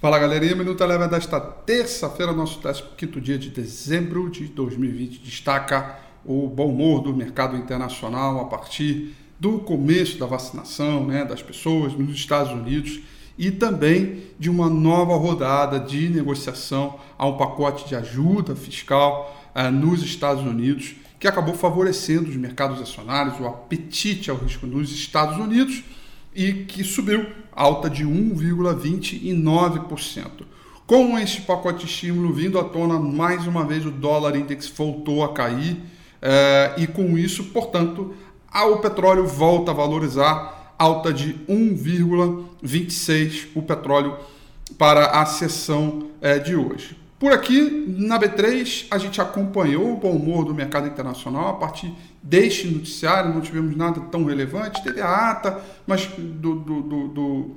Fala galerinha, Minuto Eleva desta terça-feira, nosso 15 dia de dezembro de 2020, destaca o bom humor do mercado internacional a partir do começo da vacinação né, das pessoas nos Estados Unidos e também de uma nova rodada de negociação a um pacote de ajuda fiscal eh, nos Estados Unidos que acabou favorecendo os mercados acionários, o apetite ao risco nos Estados Unidos e que subiu, alta de 1,29%. Com este pacote de estímulo vindo à tona, mais uma vez o dólar index voltou a cair eh, e com isso, portanto, o petróleo volta a valorizar, alta de 1,26% o petróleo para a sessão eh, de hoje. Por aqui, na B3, a gente acompanhou o bom humor do mercado internacional a partir deste noticiário, não tivemos nada tão relevante. Teve a ata, mas do, do, do, do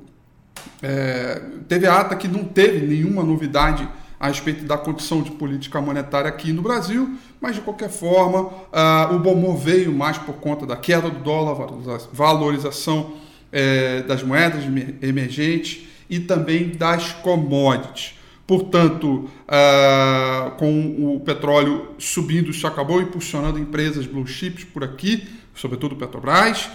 é, teve a ata que não teve nenhuma novidade a respeito da condição de política monetária aqui no Brasil, mas de qualquer forma, uh, o bom humor veio mais por conta da queda do dólar, valorização é, das moedas emergentes e também das commodities. Portanto, uh, com o petróleo subindo, isso acabou impulsionando empresas blue chips por aqui, sobretudo Petrobras, uh,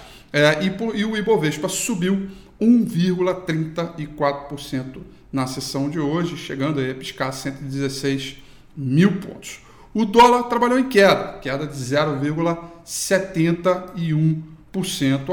e, e, o Ibovespa subiu 1,34% na sessão de hoje, chegando a piscar 116 mil pontos. O dólar trabalhou em queda, queda de 0,71%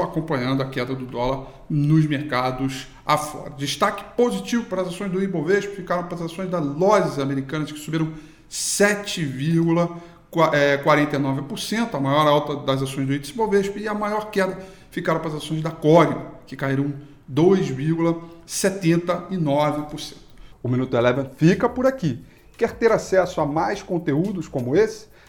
acompanhando a queda do dólar nos mercados afora. Destaque positivo para as ações do Ibovespa ficaram para as ações das lojas americanas que subiram 7,49%, a maior alta das ações do índice Ibovespa e a maior queda ficaram para as ações da Core, que caíram 2,79%. O Minuto Eleven fica por aqui. Quer ter acesso a mais conteúdos como esse?